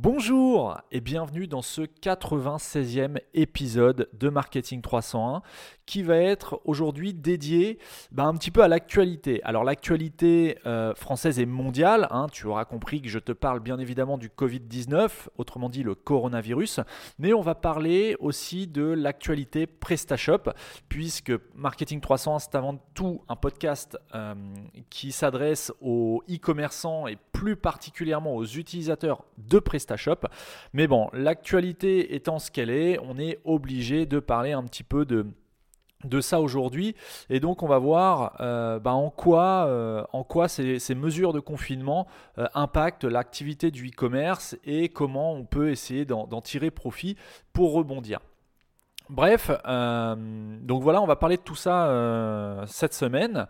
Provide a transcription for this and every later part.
Bonjour et bienvenue dans ce 96e épisode de Marketing 301 qui va être aujourd'hui dédié bah, un petit peu à l'actualité. Alors l'actualité euh, française et mondiale, hein, tu auras compris que je te parle bien évidemment du Covid-19, autrement dit le coronavirus, mais on va parler aussi de l'actualité PrestaShop, puisque Marketing 301 c'est avant tout un podcast euh, qui s'adresse aux e-commerçants et plus particulièrement aux utilisateurs de PrestaShop. Mais bon, l'actualité étant ce qu'elle est, on est obligé de parler un petit peu de ça aujourd'hui. Et donc on va voir euh, bah, en quoi, euh, ces, mesures de confinement euh, impactent l'activité du e-commerce et comment on peut essayer d'en tirer profit pour rebondir. Bref, donc voilà, on va parler de tout ça cette semaine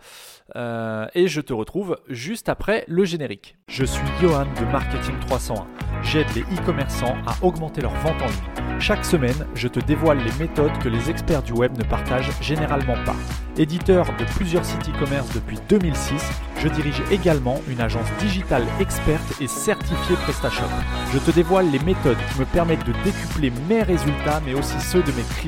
et je te retrouve juste après le générique. Je suis Johan de Marketing 301. J'aide les e-commerçants à augmenter leur vente en ligne. Chaque semaine, je te dévoile les méthodes que les experts du web ne partagent généralement pas. Éditeur de plusieurs sites e-commerce depuis 2006, je dirige également une agence digitale experte et certifiée PrestaShop. Je te dévoile les méthodes qui me permettent de décupler mes résultats mais aussi ceux de mes clients.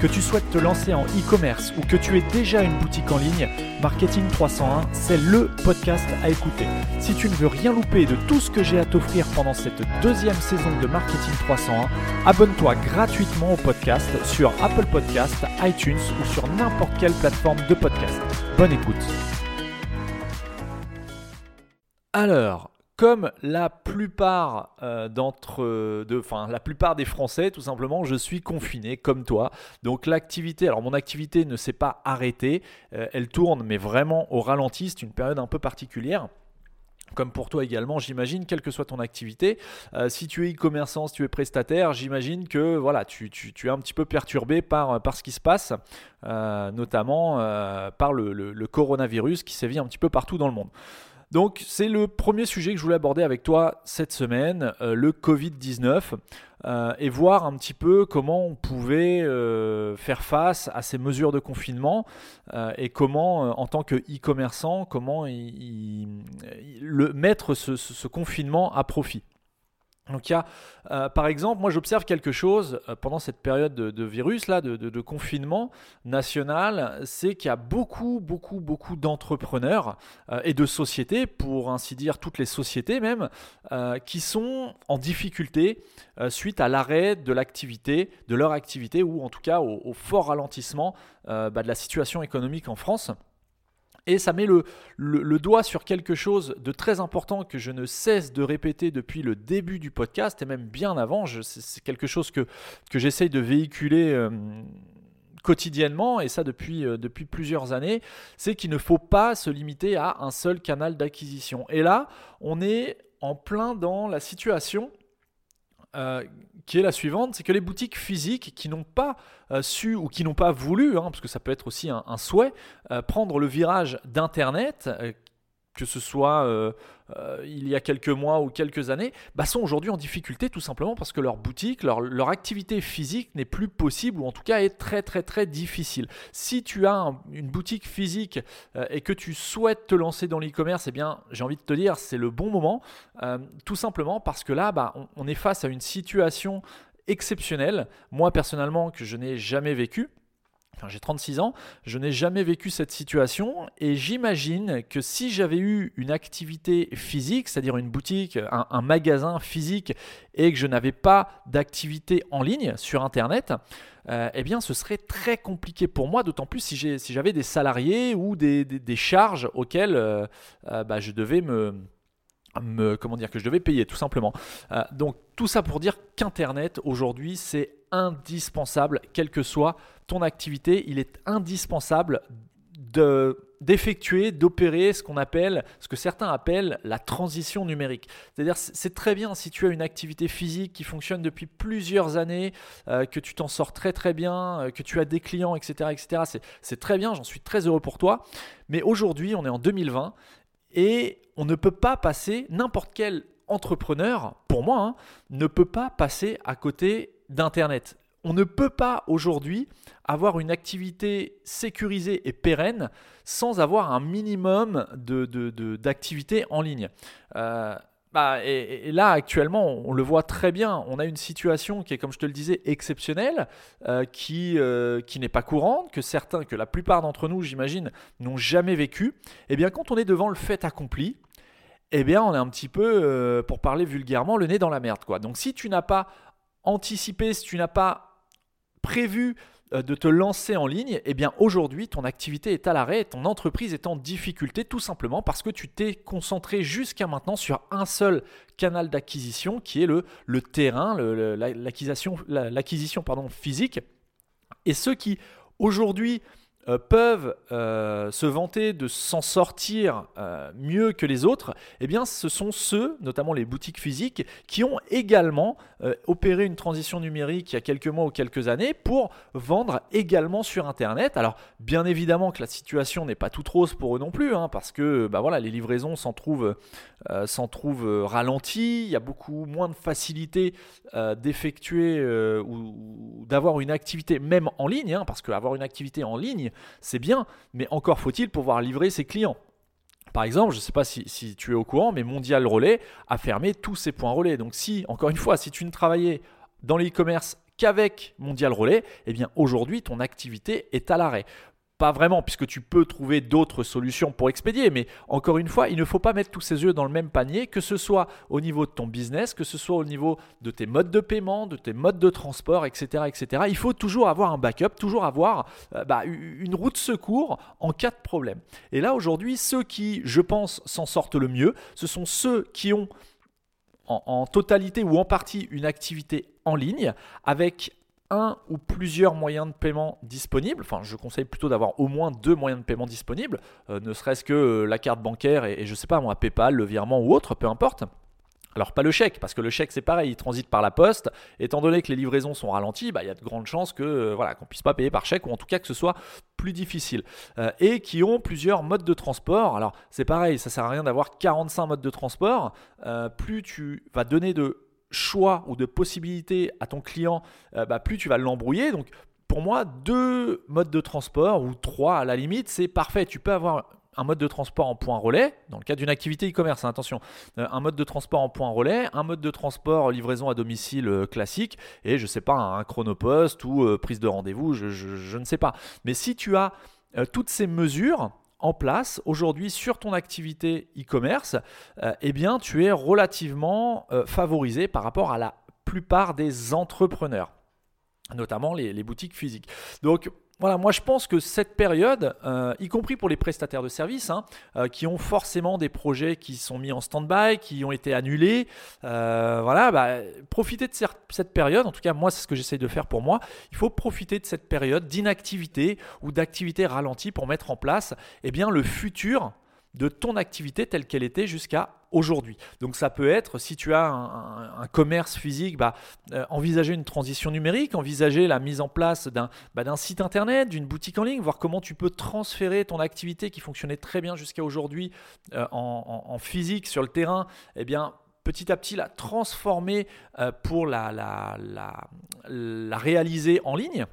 Que tu souhaites te lancer en e-commerce ou que tu aies déjà une boutique en ligne, Marketing 301, c'est le podcast à écouter. Si tu ne veux rien louper de tout ce que j'ai à t'offrir pendant cette deuxième saison de Marketing 301, abonne-toi gratuitement au podcast sur Apple Podcast, iTunes ou sur n'importe quelle plateforme de podcast. Bonne écoute. Alors, comme la plupart euh, d'entre, de, enfin la plupart des Français, tout simplement, je suis confiné comme toi. Donc l'activité, alors mon activité ne s'est pas arrêtée, euh, elle tourne, mais vraiment au ralenti. C'est une période un peu particulière comme pour toi également, j'imagine, quelle que soit ton activité. Euh, si tu es e-commerçant, si tu es prestataire, j'imagine que voilà, tu, tu, es un petit peu perturbé par, par ce qui se passe, notamment par le, le, coronavirus qui sévit un petit peu partout dans le monde. Donc c'est le premier sujet que je voulais aborder avec toi cette semaine, euh, le Covid-19, euh, et voir un petit peu comment on pouvait euh, faire face à ces mesures de confinement et comment, en tant que e-commerçant, comment le, mettre ce confinement à profit. Donc il y a, euh, par exemple, moi j'observe quelque chose euh, pendant cette période de, virus, là, de, confinement national, c'est qu'il y a beaucoup, beaucoup, beaucoup d'entrepreneurs euh, et de sociétés, pour ainsi dire toutes les sociétés même, qui sont en difficulté suite à l'arrêt de l'activité, de leur activité, ou en tout cas au, fort ralentissement bah, de la situation économique en France. Et ça met le, doigt sur quelque chose de très important que je ne cesse de répéter depuis le début du podcast et même bien avant. C'est quelque chose que, j'essaye de véhiculer. Euh, quotidiennement, et ça depuis, euh, depuis plusieurs années, c'est qu'il ne faut pas se limiter à un seul canal d'acquisition. Et là, on est en plein dans la situation euh, qui est la suivante, c'est que les boutiques physiques qui n'ont pas euh, su ou qui n'ont pas voulu, hein, parce que ça peut être aussi un, souhait, euh, prendre le virage d'Internet, que ce soit euh, euh, il y a quelques mois ou quelques années, bah, sont aujourd'hui en difficulté tout simplement parce que leur boutique, leur, activité physique n'est plus possible ou en tout cas est très très très difficile. Si tu as une boutique physique euh, et que tu souhaites te lancer dans l'e-commerce, eh bien j'ai envie de te dire c'est le bon moment, tout simplement parce que là bah, on est face à une situation exceptionnelle, moi personnellement que je n'ai jamais vécu j'ai 36 ans, je n'ai jamais vécu cette situation et j'imagine que si j'avais eu une activité physique, c'est-à-dire une boutique, un, magasin physique et que je n'avais pas d'activité en ligne sur Internet, euh, eh bien ce serait très compliqué pour moi, d'autant plus si j'avais des salariés ou des, charges auxquelles euh, euh, bah, je devais me comment dire que je devais payer tout simplement. Euh, donc tout ça pour dire qu'Internet aujourd'hui c'est indispensable, quelle que soit ton activité, il est indispensable d'effectuer, d'opérer ce qu'on appelle, ce que certains appellent la transition numérique. C'est-à-dire, c'est très bien si tu as une activité physique qui fonctionne depuis plusieurs années, euh, que tu t'en sors très très bien, euh, que tu as des clients, etc., etc. C'est très bien, j'en suis très heureux pour toi. Mais aujourd'hui, on est en 2020 et on ne peut pas passer n'importe quel entrepreneur, pour moi, hein, ne peut pas passer à côté d'Internet on ne peut pas aujourd'hui avoir une activité sécurisée et pérenne sans avoir un minimum d'activité en ligne. Euh, bah, et, là, actuellement, on le voit très bien. On a une situation qui est, comme je te le disais, exceptionnelle, euh, qui, euh, qui n'est pas courante, que certains, que la plupart d'entre nous, j'imagine, n'ont jamais vécu. Et eh bien, quand on est devant le fait accompli, eh bien, on est un petit peu, pour parler vulgairement, le nez dans la merde. Quoi. Donc, si tu n'as pas anticipé, si tu n'as pas prévu euh, de te lancer en ligne, eh bien aujourd'hui ton activité est à l'arrêt, ton entreprise est en difficulté tout simplement parce que tu t'es concentré jusqu'à maintenant sur un seul canal d'acquisition qui est le, terrain, l'acquisition physique. Et ceux qui aujourd'hui euh, peuvent euh, se vanter de s'en sortir euh, mieux que les autres, eh bien ce sont ceux, notamment les boutiques physiques, qui ont également opéré une transition numérique il y a quelques mois ou quelques années pour vendre également sur Internet. Alors bien évidemment que la situation n'est pas toute rose pour eux non plus, hein, parce que bah, voilà, les livraisons s'en trouvent, trouvent ralenties, il y a beaucoup moins de facilité d'effectuer ou, d'avoir une activité même en ligne, hein, parce qu'avoir une activité en ligne, c'est bien, mais encore faut-il pouvoir livrer ses clients. Par exemple, je ne sais pas si, tu es au courant, mais Mondial Relais a fermé tous ses points relais. Donc si, encore une fois, si tu ne travaillais dans l'e-commerce qu'avec Mondial Relais, eh bien aujourd'hui ton activité est à l'arrêt. Pas vraiment, puisque tu peux trouver d'autres solutions pour expédier, mais encore une fois, il ne faut pas mettre tous ses œufs dans le même panier, que ce soit au niveau de ton business, que ce soit au niveau de tes modes de paiement, de tes modes de transport, etc. etc. Il faut toujours avoir un backup, toujours avoir euh, bah, une route secours en cas de problème. Et là, aujourd'hui, ceux qui, je pense, s'en sortent le mieux, ce sont ceux qui ont en, totalité ou en partie une activité en ligne avec un ou plusieurs moyens de paiement disponibles. Enfin, je conseille plutôt d'avoir au moins deux moyens de paiement disponibles, euh, ne serait-ce que euh, la carte bancaire et, je sais pas moi, PayPal, le virement ou autre, peu importe. Alors pas le chèque, parce que le chèque c'est pareil, il transite par la poste. Étant donné que les livraisons sont ralenties, bah, il y a de grandes chances que euh, voilà qu'on puisse pas payer par chèque ou en tout cas que ce soit plus difficile. et qui ont plusieurs modes de transport. Alors c'est pareil, ça sert à rien d'avoir 45 modes de transport. plus tu vas donner de choix ou de possibilités à ton client, euh, bah, plus tu vas l'embrouiller. Donc pour moi, deux modes de transport ou trois à la limite, c'est parfait. Tu peux avoir un mode de transport en point relais, dans le cas d'une activité e-commerce, hein, attention, euh, un mode de transport en point relais, un mode de transport livraison à domicile euh, classique, et je sais pas, un, chronopost ou prise de rendez-vous, je, ne sais pas. Mais si tu as toutes ces mesures, en place aujourd'hui sur ton activité e-commerce, euh, eh bien tu es relativement euh, favorisé par rapport à la plupart des entrepreneurs, notamment les, les boutiques physiques. Donc voilà, moi je pense que cette période, euh, y compris pour les prestataires de services, hein, euh, qui ont forcément des projets qui sont mis en stand-by, qui ont été annulés, euh, voilà, bah, profitez de cette période, en tout cas moi c'est ce que j'essaye de faire pour moi, il faut profiter de cette période d'inactivité ou d'activité ralentie pour mettre en place eh bien, le futur de ton activité telle qu'elle était jusqu'à aujourd'hui. Donc ça peut être, si tu as un, commerce physique, bah, euh, envisager une transition numérique, envisager la mise en place d'un bah, site internet, d'une boutique en ligne, voir comment tu peux transférer ton activité qui fonctionnait très bien jusqu'à aujourd'hui euh, en, physique sur le terrain, eh bien petit à petit la transformer euh, pour la réaliser en ligne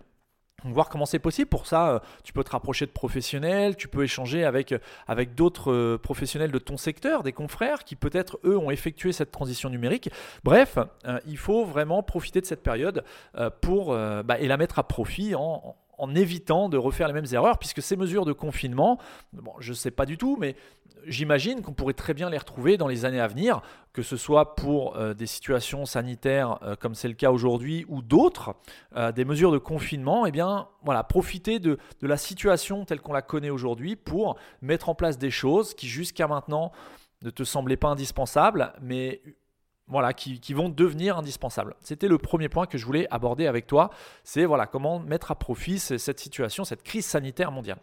voir comment c'est possible. Pour ça, euh, tu peux te rapprocher de professionnels, tu peux échanger avec, euh, d'autres euh, professionnels de ton secteur, des confrères qui peut-être, eux, ont effectué cette transition numérique. Bref, il faut vraiment profiter de cette période bah, et la mettre à profit en en évitant de refaire les mêmes erreurs, puisque ces mesures de confinement, bon, je ne sais pas du tout, mais j'imagine qu'on pourrait très bien les retrouver dans les années à venir, que ce soit pour euh, des situations sanitaires euh, comme c'est le cas aujourd'hui ou d'autres, euh, des mesures de confinement, eh bien voilà, profiter de, de la situation telle qu'on la connaît aujourd'hui pour mettre en place des choses qui jusqu'à maintenant ne te semblaient pas indispensables, mais voilà, qui, vont devenir indispensables. C'était le premier point que je voulais aborder avec toi, c'est voilà, comment mettre à profit cette situation, cette crise sanitaire mondiale.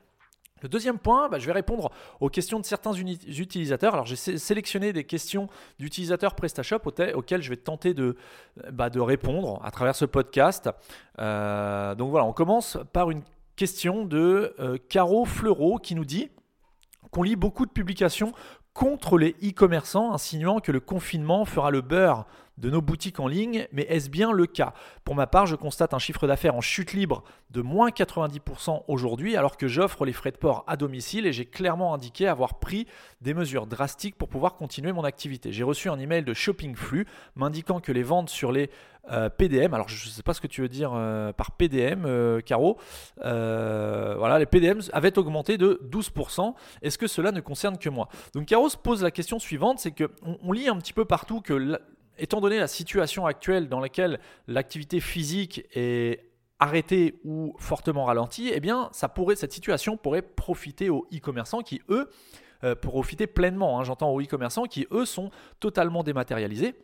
Le deuxième point, bah, je vais répondre aux questions de certains utilisateurs. Alors j'ai sélectionné des questions d'utilisateurs PrestaShop auxquelles je vais tenter de, bah, de répondre à travers ce podcast. Euh, donc voilà, on commence par une question de euh, Caro Fleureau qui nous dit qu'on lit beaucoup de publications contre les e-commerçants, insinuant que le confinement fera le beurre de nos boutiques en ligne, mais est-ce bien le cas? Pour ma part, je constate un chiffre d'affaires en chute libre de moins 90% aujourd'hui, alors que j'offre les frais de port à domicile et j'ai clairement indiqué avoir pris des mesures drastiques pour pouvoir continuer mon activité. J'ai reçu un email de Shopping Flux m'indiquant que les ventes sur les euh, PDM, alors je ne sais pas ce que tu veux dire euh, par PDM, euh, Caro, voilà, les PDM avaient augmenté de 12%. Est-ce que cela ne concerne que moi? Donc Caro se pose la question suivante, c'est qu'on on lit un petit peu partout que étant donné la situation actuelle dans laquelle l'activité physique est arrêtée ou fortement ralentie, eh bien, cette situation pourrait profiter aux e-commerçants qui, eux, euh, profiter pleinement, hein, j'entends aux e-commerçants qui, eux, sont totalement dématérialisés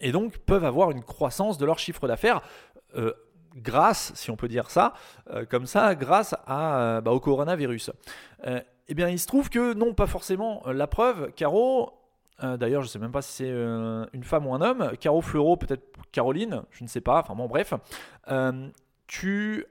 et donc peuvent avoir une croissance de leur chiffre d'affaires. Euh, grâce, si on peut dire ça, euh, comme ça, grâce à, bah, au coronavirus. eh bien, il se trouve que non, pas forcément. La preuve, Caro, euh, d'ailleurs, je ne sais même pas si c'est euh, une femme ou un homme. Caro Fleuro, peut-être Caroline, je ne sais pas. Enfin bon, bref. Euh, tu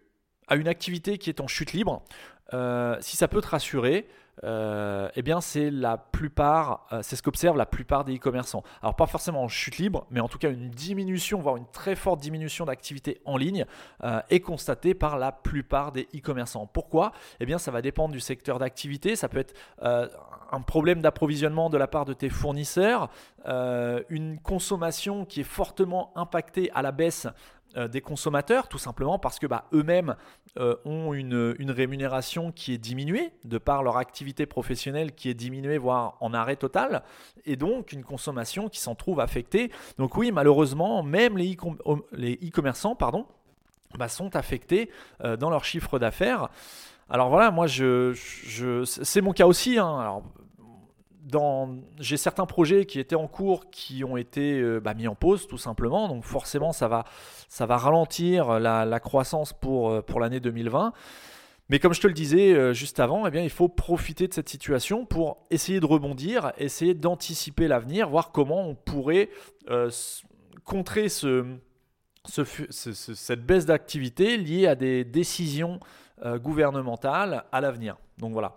as une activité qui est en chute libre. Si ça peut te rassurer, euh, eh bien c'est la plupart, euh, c'est ce qu'observent la plupart des e-commerçants. Alors pas forcément en chute libre, mais en tout cas une diminution, voire une très forte diminution d'activité en ligne euh, est constatée par la plupart des e-commerçants. Pourquoi? Eh bien ça va dépendre du secteur d'activité, ça peut être un problème d'approvisionnement de la part de tes fournisseurs, une consommation qui est fortement impactée à la baisse euh, des consommateurs, tout simplement parce que bah, eux-mêmes euh, ont une, rémunération qui est diminuée de par leur activité professionnelle qui est diminuée, voire en arrêt total, et donc une consommation qui s'en trouve affectée. Donc oui, malheureusement, même les e-commerçants pardon, bah, sont affectés euh, dans leur chiffre d'affaires. Alors voilà, moi, je, c'est mon cas aussi. Hein. Alors, j'ai certains projets qui étaient en cours qui ont été euh, bah, mis en pause tout simplement. Donc forcément, ça va, ralentir la, croissance pour, euh, l'année 2020. Mais comme je te le disais euh, juste avant, eh il faut profiter de cette situation pour essayer de rebondir, essayer d'anticiper l'avenir, voir comment on pourrait contrer ce, cette baisse d'activité liée à des décisions gouvernementales à l'avenir. Donc voilà.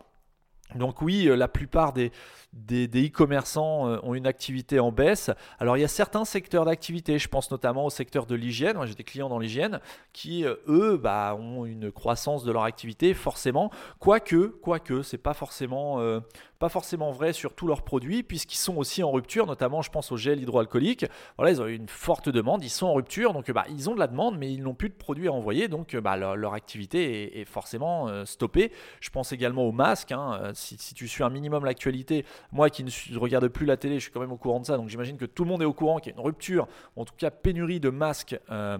Donc oui, la plupart des, des, e-commerçants euh, ont une activité en baisse. Alors il y a certains secteurs d'activité, je pense notamment au secteur de l'hygiène. J'ai des clients dans l'hygiène qui, euh, eux, bah, ont une croissance de leur activité forcément. Quoique, quoique, c'est pas forcément, euh, pas forcément vrai sur tous leurs produits puisqu'ils sont aussi en rupture. Notamment, je pense au gel hydroalcoolique. Voilà, ils ont une forte demande, ils sont en rupture, donc bah, ils ont de la demande, mais ils n'ont plus de produits à envoyer, donc bah, leur, activité est, forcément stoppée. Je pense également aux masques. Hein. Si, tu suis un minimum l'actualité, moi qui ne regarde plus la télé, je suis quand même au courant de ça. Donc j'imagine que tout le monde est au courant qu'il y a une rupture, en tout cas pénurie de masques. Euh,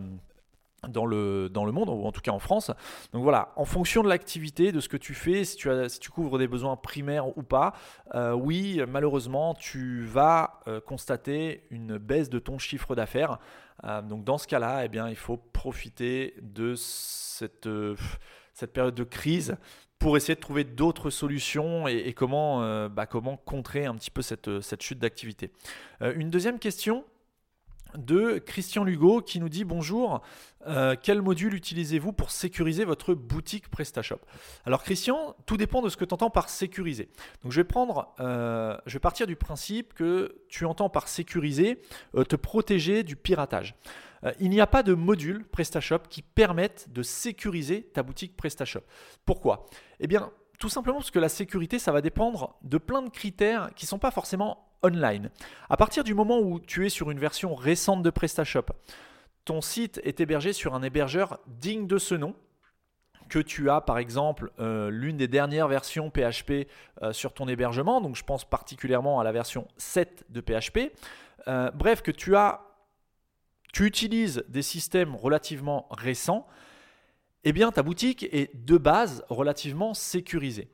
dans le, dans le monde, ou en tout cas en France. Donc voilà, en fonction de l'activité, de ce que tu fais, si tu, si tu couvres des besoins primaires ou pas, euh, oui, malheureusement, tu vas euh, constater une baisse de ton chiffre d'affaires. donc dans ce cas-là, eh bien, il faut profiter de cette, cette période de crise pour essayer de trouver d'autres solutions et, comment, euh, bah, comment contrer un petit peu cette, cette chute d'activité. Euh, une deuxième question de Christian Lugo qui nous dit bonjour, euh, quel module utilisez-vous pour sécuriser votre boutique PrestaShop? Alors Christian, tout dépend de ce que tu entends par sécuriser. Donc je vais prendre, je vais partir du principe que tu entends par sécuriser te protéger du piratage. Euh, il n'y a pas de module PrestaShop qui permette de sécuriser ta boutique PrestaShop. Pourquoi? Eh bien, tout simplement parce que la sécurité, ça va dépendre de plein de critères qui ne sont pas forcément online. À partir du moment où tu es sur une version récente de PrestaShop, ton site est hébergé sur un hébergeur digne de ce nom, que tu as par exemple euh, l'une des dernières versions PHP euh, sur ton hébergement, donc je pense particulièrement à la version 7 de PHP, bref que tu as tu utilises des systèmes relativement récents, eh bien ta boutique est de base relativement sécurisée.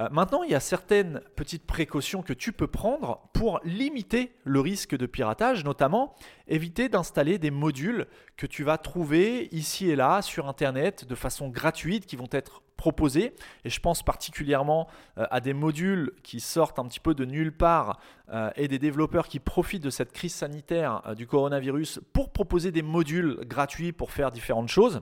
Euh, maintenant, il y a certaines petites précautions que tu peux prendre pour limiter le risque de piratage, notamment éviter d'installer des modules que tu vas trouver ici et là sur Internet de façon gratuite qui vont être proposer. Et je pense particulièrement à des modules qui sortent un petit peu de nulle part et des développeurs qui profitent de cette crise sanitaire du coronavirus pour proposer des modules gratuits pour faire différentes choses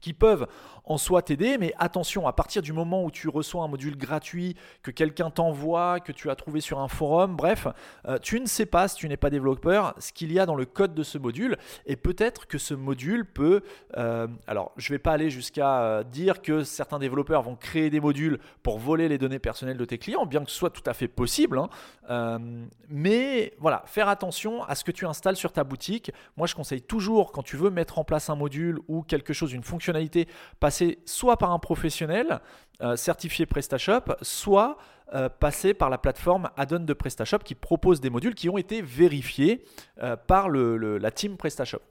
qui peuvent en soi t'aider, mais attention, à partir du moment où tu reçois un module gratuit que quelqu'un t'envoie, que tu as trouvé sur un forum, bref, euh, tu ne sais pas si tu n'es pas développeur ce qu'il y a dans le code de ce module, et peut-être que ce module peut... Euh, alors, je ne vais pas aller jusqu'à euh, dire que certains développeurs vont créer des modules pour voler les données personnelles de tes clients, bien que ce soit tout à fait possible, hein. mais voilà, faire attention à ce que tu installes sur ta boutique. Moi, je conseille toujours, quand tu veux mettre en place un module ou quelque chose, une fonctionnalité, passer soit par un professionnel euh, certifié PrestaShop, soit euh, passer par la plateforme add-on de PrestaShop qui propose des modules qui ont été vérifiés euh, par la team PrestaShop.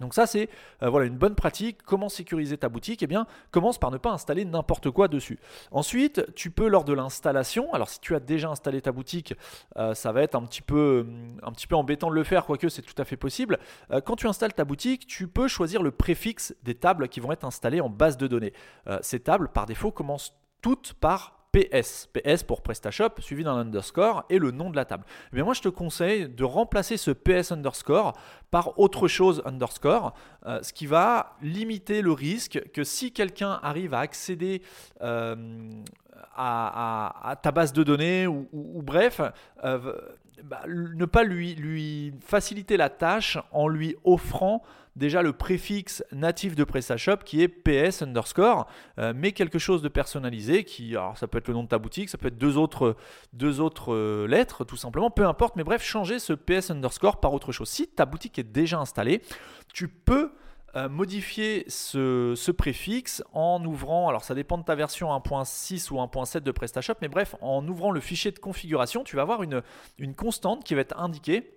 Donc ça c'est euh, voilà une bonne pratique. Comment sécuriser ta boutique? Eh bien, commence par ne pas installer n'importe quoi dessus. Ensuite, tu peux lors de l'installation. Alors si tu as déjà installé ta boutique, euh, ça va être un petit peu un petit peu embêtant de le faire, quoique c'est tout à fait possible. Euh, quand tu installes ta boutique, tu peux choisir le préfixe des tables qui vont être installées en base de données. ces tables, par défaut, commencent toutes par PS. PS pour PrestaShop, suivi d'un underscore et le nom de la table. Moi, je te conseille de remplacer ce PS underscore par autre chose underscore, euh, ce qui va limiter le risque que si quelqu'un arrive à accéder euh, à, ta base de données ou, bref, euh, bah, ne pas lui, faciliter la tâche en lui offrant déjà le préfixe natif de PrestaShop qui est PS underscore, euh, mais quelque chose de personnalisé qui, alors ça peut être le nom de ta boutique, ça peut être deux autres, deux autres euh, lettres tout simplement, peu importe, mais bref, changer ce PS underscore par autre chose. Si ta boutique est déjà installée, tu peux euh, modifier ce, préfixe en ouvrant, alors ça dépend de ta version 1.6 ou 1.7 de PrestaShop, mais bref, en ouvrant le fichier de configuration, tu vas avoir une, constante qui va être indiquée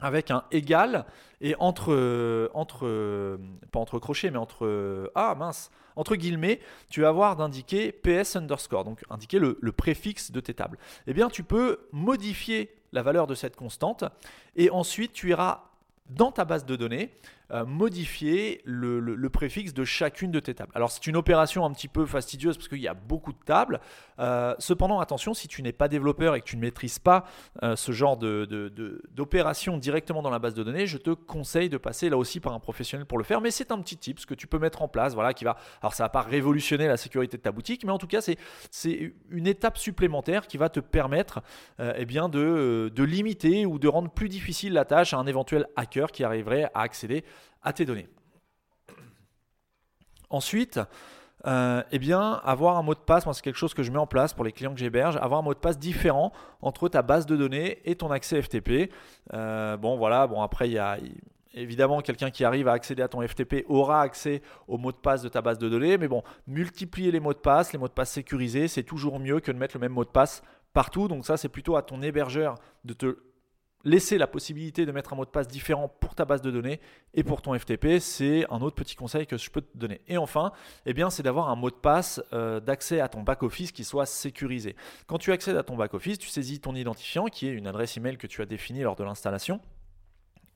avec un égal et entre, entre pas entre crochets, mais entre, ah mince, entre guillemets, tu vas avoir d'indiquer PS underscore, donc indiquer le, le, préfixe de tes tables. Eh bien, tu peux modifier la valeur de cette constante et ensuite tu iras dans ta base de données euh, modifier le, préfixe de chacune de tes tables. Alors c'est une opération un petit peu fastidieuse parce qu'il y a beaucoup de tables. Euh, cependant, attention, si tu n'es pas développeur et que tu ne maîtrises pas euh, ce genre d'opération directement dans la base de données, je te conseille de passer là aussi par un professionnel pour le faire. Mais c'est un petit tip que tu peux mettre en place, voilà, qui va. Alors ça va pas révolutionner la sécurité de ta boutique, mais en tout cas c'est une étape supplémentaire qui va te permettre eh bien de limiter ou de rendre plus difficile la tâche à un éventuel hacker qui arriverait à accéder à tes données. Ensuite, euh, eh avoir un mot de passe, c'est quelque chose que je mets en place pour les clients que j'héberge, avoir un mot de passe différent entre ta base de données et ton accès FTP. Euh, bon voilà, bon après il y a évidemment quelqu'un qui arrive à accéder à ton FTP aura accès au mot de passe de ta base de données, mais bon, multiplier les mots de passe, les mots de passe sécurisés, c'est toujours mieux que de mettre le même mot de passe partout. Donc ça c'est plutôt à ton hébergeur de te laisser la possibilité de mettre un mot de passe différent pour ta base de données et pour ton FTP, c'est un autre petit conseil que je peux te donner. Et enfin, eh bien, c'est d'avoir un mot de passe euh, d'accès à ton back-office qui soit sécurisé. Quand tu accèdes à ton back-office, tu saisis ton identifiant qui est une adresse email que tu as définie lors de l'installation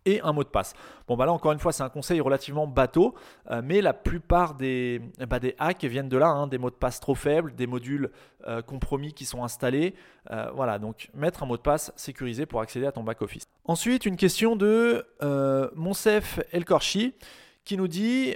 et un mot de passe. Bon, bah là, encore une fois, c'est un conseil relativement bateau, euh, mais la plupart des, bah, des hacks viennent de là, hein, des mots de passe trop faibles, des modules euh, compromis qui sont installés. Euh, voilà, donc mettre un mot de passe sécurisé pour accéder à ton back-office. Ensuite, une question de Monsef Elkorchi qui nous dit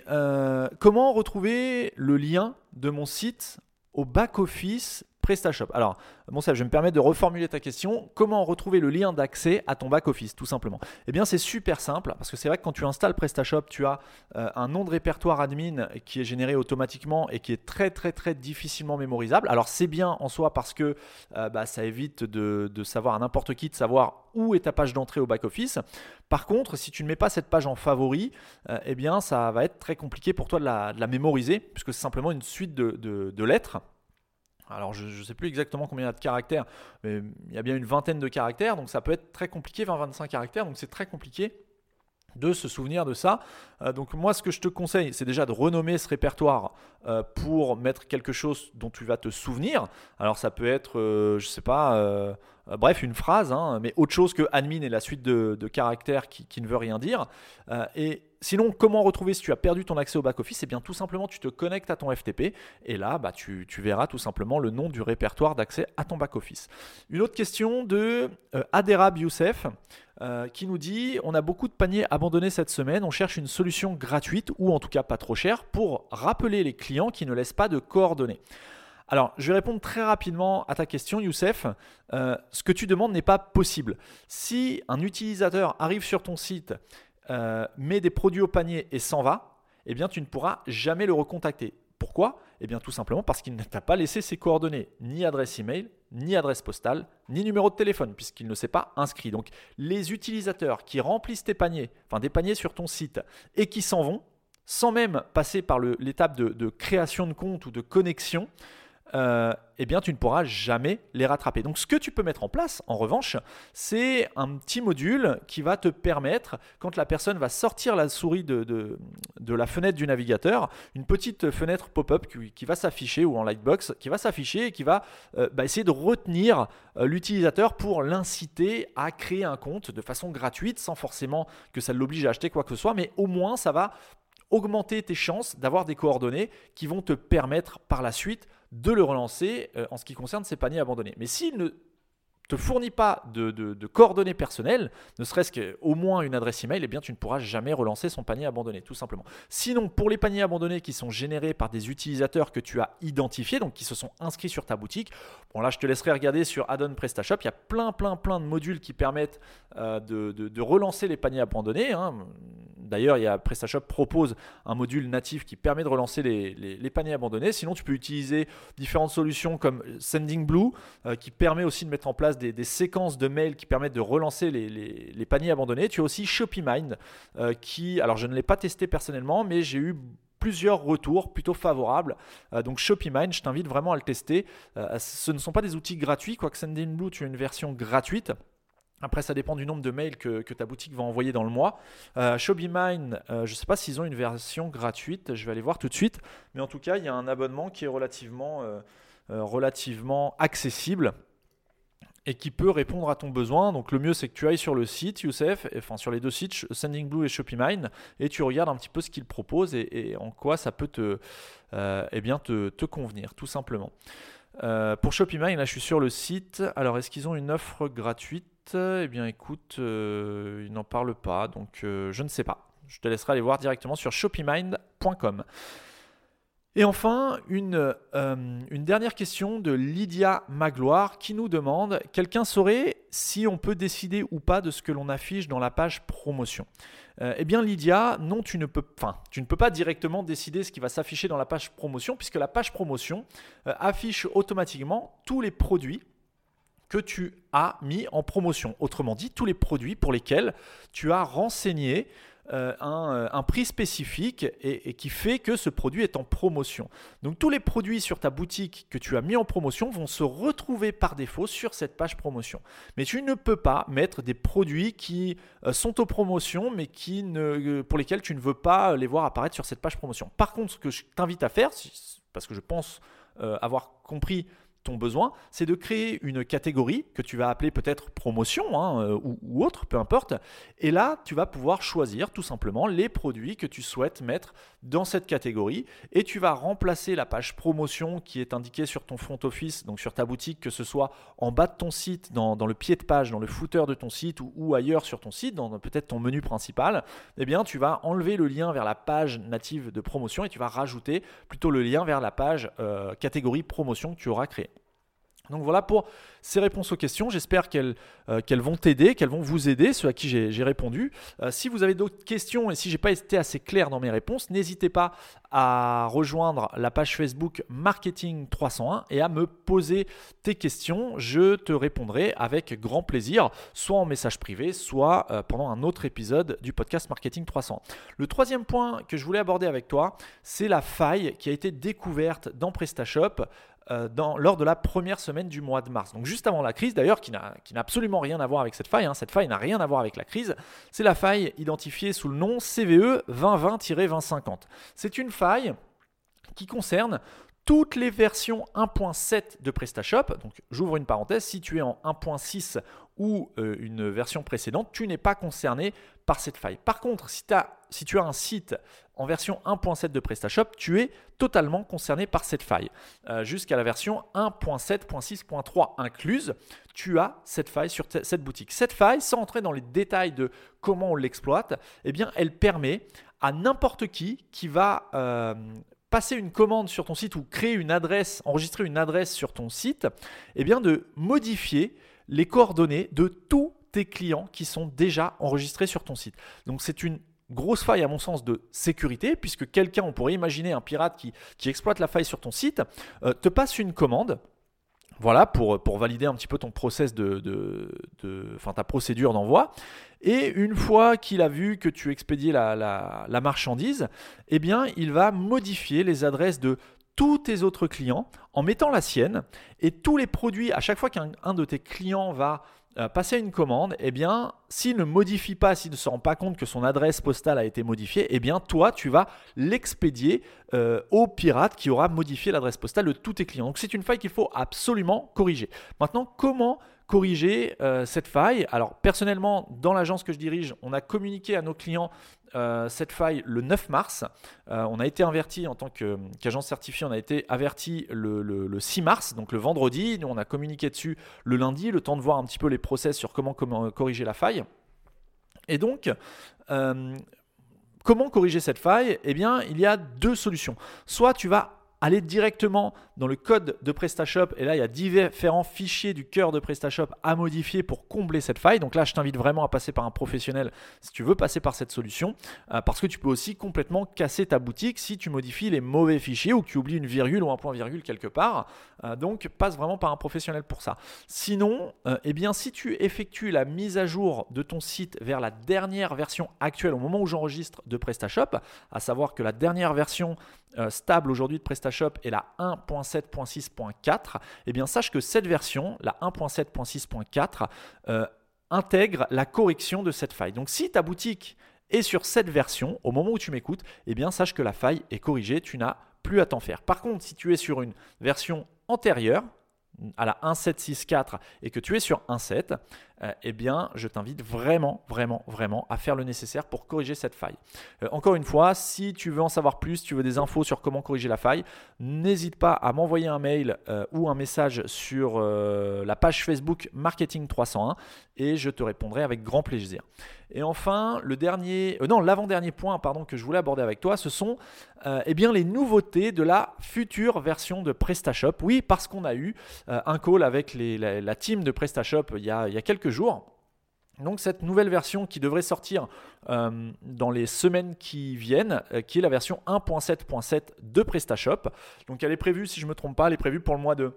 comment retrouver le lien de mon site au back-office PrestaShop. Alors, bon, ça, je vais me permettre de reformuler ta question. Comment retrouver le lien d'accès à ton back-office, tout simplement? Eh bien, c'est super simple, parce que c'est vrai que quand tu installes PrestaShop, tu as euh, un nom de répertoire admin qui est généré automatiquement et qui est très, très, très difficilement mémorisable. Alors, c'est bien en soi parce que euh, bah, ça évite de, savoir à n'importe qui de savoir où est ta page d'entrée au back-office. Par contre, si tu ne mets pas cette page en favori, euh, eh bien, ça va être très compliqué pour toi de la, mémoriser, puisque c'est simplement une suite de lettres alors je ne sais plus exactement combien il y a de caractères, mais il y a bien une vingtaine de caractères, donc ça peut être très compliqué, 20-25 caractères, donc c'est très compliqué de se souvenir de ça. Euh, donc moi ce que je te conseille c'est déjà de renommer ce répertoire euh, pour mettre quelque chose dont tu vas te souvenir. Alors ça peut être, je euh, je sais pas, euh, bref, une phrase, hein, mais autre chose que admin et la suite de, caractères qui, ne veut rien dire. Euh, et sinon, comment retrouver si tu as perdu ton accès au back-office? Eh bien, tout simplement, tu te connectes à ton FTP et là, bah, tu, verras tout simplement le nom du répertoire d'accès à ton back-office. Une autre question de euh, Aderab Youssef. qui nous dit on a beaucoup de paniers abandonnés cette semaine, on cherche une solution gratuite ou en tout cas pas trop chère pour rappeler les clients qui ne laissent pas de coordonnées. Alors, je vais répondre très rapidement à ta question, Youssef. Euh, ce que tu demandes n'est pas possible. Si un utilisateur arrive sur ton site, euh, met des produits au panier et s'en va, eh bien, tu ne pourras jamais le recontacter. Pourquoi? Eh bien, tout simplement parce qu'il ne t'a pas laissé ses coordonnées, ni adresse email, ni adresse postale, ni numéro de téléphone, puisqu'il ne s'est pas inscrit. Donc, les utilisateurs qui remplissent tes paniers, enfin des paniers sur ton site, et qui s'en vont, sans même passer par l'étape de, création de compte ou de connexion, euh, eh bien tu ne pourras jamais les rattraper. Donc ce que tu peux mettre en place, en revanche, c'est un petit module qui va te permettre, quand la personne va sortir la souris de, de, la fenêtre du navigateur, une petite fenêtre pop-up qui, va s'afficher, ou en lightbox, qui va s'afficher et qui va euh, bah, essayer de retenir euh, l'utilisateur pour l'inciter à créer un compte de façon gratuite, sans forcément que ça l'oblige à acheter quoi que ce soit, mais au moins ça va augmenter tes chances d'avoir des coordonnées qui vont te permettre par la suite de le relancer euh, en ce qui concerne ces paniers abandonnés. Mais s'il ne te fournit pas de, coordonnées personnelles, ne serait-ce qu'au moins une adresse email, eh bien tu ne pourras jamais relancer son panier abandonné, tout simplement. Sinon, pour les paniers abandonnés qui sont générés par des utilisateurs que tu as identifiés, donc qui se sont inscrits sur ta boutique, bon là je te laisserai regarder sur Addon PrestaShop, il y a plein plein plein de modules qui permettent euh, de, relancer les paniers abandonnés. Hein. D'ailleurs, il PrestaShop propose un module natif qui permet de relancer les, paniers abandonnés. Sinon, tu peux utiliser différentes solutions comme SendingBlue euh, qui permet aussi de mettre en place des, séquences de mails qui permettent de relancer les, paniers abandonnés. Tu as aussi ShopeeMind euh, qui, alors je ne l'ai pas testé personnellement, mais j'ai eu plusieurs retours plutôt favorables. Euh, donc ShopeeMind, je t'invite vraiment à le tester. ce ne sont pas des outils gratuits, quoique SendingBlue, tu as une version gratuite. Après, ça dépend du nombre de mails que, ta boutique va envoyer dans le mois. Euh, euh, je ne sais pas s'ils ont une version gratuite, je vais aller voir tout de suite. Mais en tout cas, il y a un abonnement qui est relativement, euh, euh, accessible et qui peut répondre à ton besoin. Donc le mieux, c'est que tu ailles sur le site, Youssef, enfin sur les deux sites, SendingBlue et ShopeeMine, et tu regardes un petit peu ce qu'ils proposent et, en quoi ça peut te, eh convenir, tout simplement. pour ShopeeMine, là je suis sur le site. Alors est-ce qu'ils ont une offre gratuite? Eh bien écoute, euh, il n'en parle pas, donc euh, je ne sais pas. Je te laisserai aller voir directement sur shopimind.com. Et enfin, une, euh, une, dernière question de Lydia Magloire qui nous demande Quelqu'un saurait si on peut décider ou pas de ce que l'on affiche dans la page promotion? Eh bien, Lydia, non, tu ne peux pas directement décider ce qui va s'afficher dans la page promotion, puisque la page promotion affiche automatiquement tous les produits que tu as mis en promotion. Autrement dit, tous les produits pour lesquels tu as renseigné euh, euh, un, prix spécifique et, qui fait que ce produit est en promotion. Donc tous les produits sur ta boutique que tu as mis en promotion vont se retrouver par défaut sur cette page promotion. Mais tu ne peux pas mettre des produits qui euh, sont aux promotions mais qui ne, pour lesquels tu ne veux pas les voir apparaître sur cette page promotion. Par contre, ce que je t'invite à faire, parce que je pense avoir compris ton besoin, c'est de créer une catégorie que tu vas appeler peut-être promotion hein, euh, ou, autre, peu importe. Et là, tu vas pouvoir choisir tout simplement les produits que tu souhaites mettre dans cette catégorie et tu vas remplacer la page promotion qui est indiquée sur ton front office, donc sur ta boutique, que ce soit en bas de ton site, dans, le pied de page, dans le footer de ton site ou, ailleurs sur ton site, dans peut-être ton menu principal. Eh bien, tu vas enlever le lien vers la page native de promotion et tu vas rajouter plutôt le lien vers la page euh, catégorie promotion que tu auras créée. Donc voilà pour ces réponses aux questions. J'espère qu'elles euh, vont t'aider, qu'elles vont vous aider, ceux à qui j'ai répondu. Euh, si vous avez d'autres questions et si j'ai pas été assez clair dans mes réponses, n'hésitez pas à rejoindre la page Facebook Marketing 301 et à me poser tes questions. Je te répondrai avec grand plaisir, soit en message privé, soit euh, pendant un autre épisode du podcast Marketing 301. Le troisième point que je voulais aborder avec toi, c'est la faille qui a été découverte dans PrestaShop euh, lors de la première semaine du mois de mars. Donc juste avant la crise d'ailleurs, qui n'a absolument rien à voir avec cette faille, hein. cette faille n'a rien à voir avec la crise, c'est la faille identifiée sous le nom CVE 2020-2050. C'est une faille qui concerne toutes les versions 1.7 de PrestaShop, donc j'ouvre une parenthèse, si tu es en 1.6 ou euh, une version précédente, tu n'es pas concerné par cette faille. Par contre, si, tu as un site en version 1.7 de PrestaShop, tu es totalement concerné par cette faille. Euh, jusqu'à la version 1.7.6.3 incluse, tu as cette faille sur cette boutique. Cette faille, sans entrer dans les détails de comment on l'exploite, eh bien, elle permet à n'importe qui qui va euh, passer une commande sur ton site ou créer une adresse, enregistrer une adresse sur ton site, eh bien de modifier les coordonnées de tous tes clients qui sont déjà enregistrés sur ton site. Donc c'est une grosse faille à mon sens de sécurité, puisque quelqu'un, on pourrait imaginer un pirate qui, qui exploite la faille sur ton site, euh, te passe une commande. Voilà, pour, pour valider un petit peu ton process de, de, enfin, ta procédure d'envoi. Et une fois qu'il a vu que tu expédies la, la, marchandise, eh bien, il va modifier les adresses de tous tes autres clients en mettant la sienne. Et tous les produits, à chaque fois qu'un de tes clients va euh, passer une commande, eh bien, s'il ne modifie pas, s'il ne se rend pas compte que son adresse postale a été modifiée, eh bien, toi, tu vas l'expédier euh, au pirate qui aura modifié l'adresse postale de tous tes clients. Donc, c'est une faille qu'il faut absolument corriger. Maintenant, comment corriger euh, cette faille? Alors personnellement, dans l'agence que je dirige, on a communiqué à nos clients euh, cette faille le 9 mars. Euh, on a été averti en tant qu'agence certifiée, on a été averti le, 6 mars, donc le vendredi. Nous, on a communiqué dessus le lundi, le temps de voir un petit peu les process sur comment, comment corriger la faille. Et donc, comment corriger cette faille? Eh bien, il y a deux solutions. Soit tu vas aller directement dans le code de PrestaShop et là il y a différents fichiers du cœur de PrestaShop à modifier pour combler cette faille. Donc là je t'invite vraiment à passer par un professionnel si tu veux passer par cette solution euh, parce que tu peux aussi complètement casser ta boutique si tu modifies les mauvais fichiers ou que tu oublies une virgule ou un point virgule quelque part. Euh, donc passe vraiment par un professionnel pour ça. Sinon, euh, eh bien si tu effectues la mise à jour de ton site vers la dernière version actuelle au moment où j'enregistre de PrestaShop, à savoir que la dernière version stable aujourd'hui de PrestaShop est la 1. 1.7.6.4, eh bien sache que cette version, la 1.7.6.4, euh, intègre la correction de cette faille. Donc si ta boutique est sur cette version, au moment où tu m'écoutes, eh bien sache que la faille est corrigée, tu n'as plus à t'en faire. Par contre, si tu es sur une version antérieure, à la 1.7.6.4 et que tu es sur 1.7, euh, eh bien, je t'invite vraiment, vraiment, vraiment à faire le nécessaire pour corriger cette faille. Euh, encore une fois, si tu veux en savoir plus, tu veux des infos sur comment corriger la faille, n'hésite pas à m'envoyer un mail euh, ou un message sur la page Facebook Marketing 301 et je te répondrai avec grand plaisir. Et enfin, le dernier, non, l'avant-dernier point, pardon, que je voulais aborder avec toi, ce sont eh bien les nouveautés de la future version de PrestaShop. Oui, parce qu'on a eu un call avec la, team de PrestaShop il y a, il y a quelques jours. Donc cette nouvelle version qui devrait sortir euh, dans les semaines qui viennent, euh, qui est la version 1.7.7 de PrestaShop. Donc elle est prévue, si je ne me trompe pas, elle est prévue pour le mois de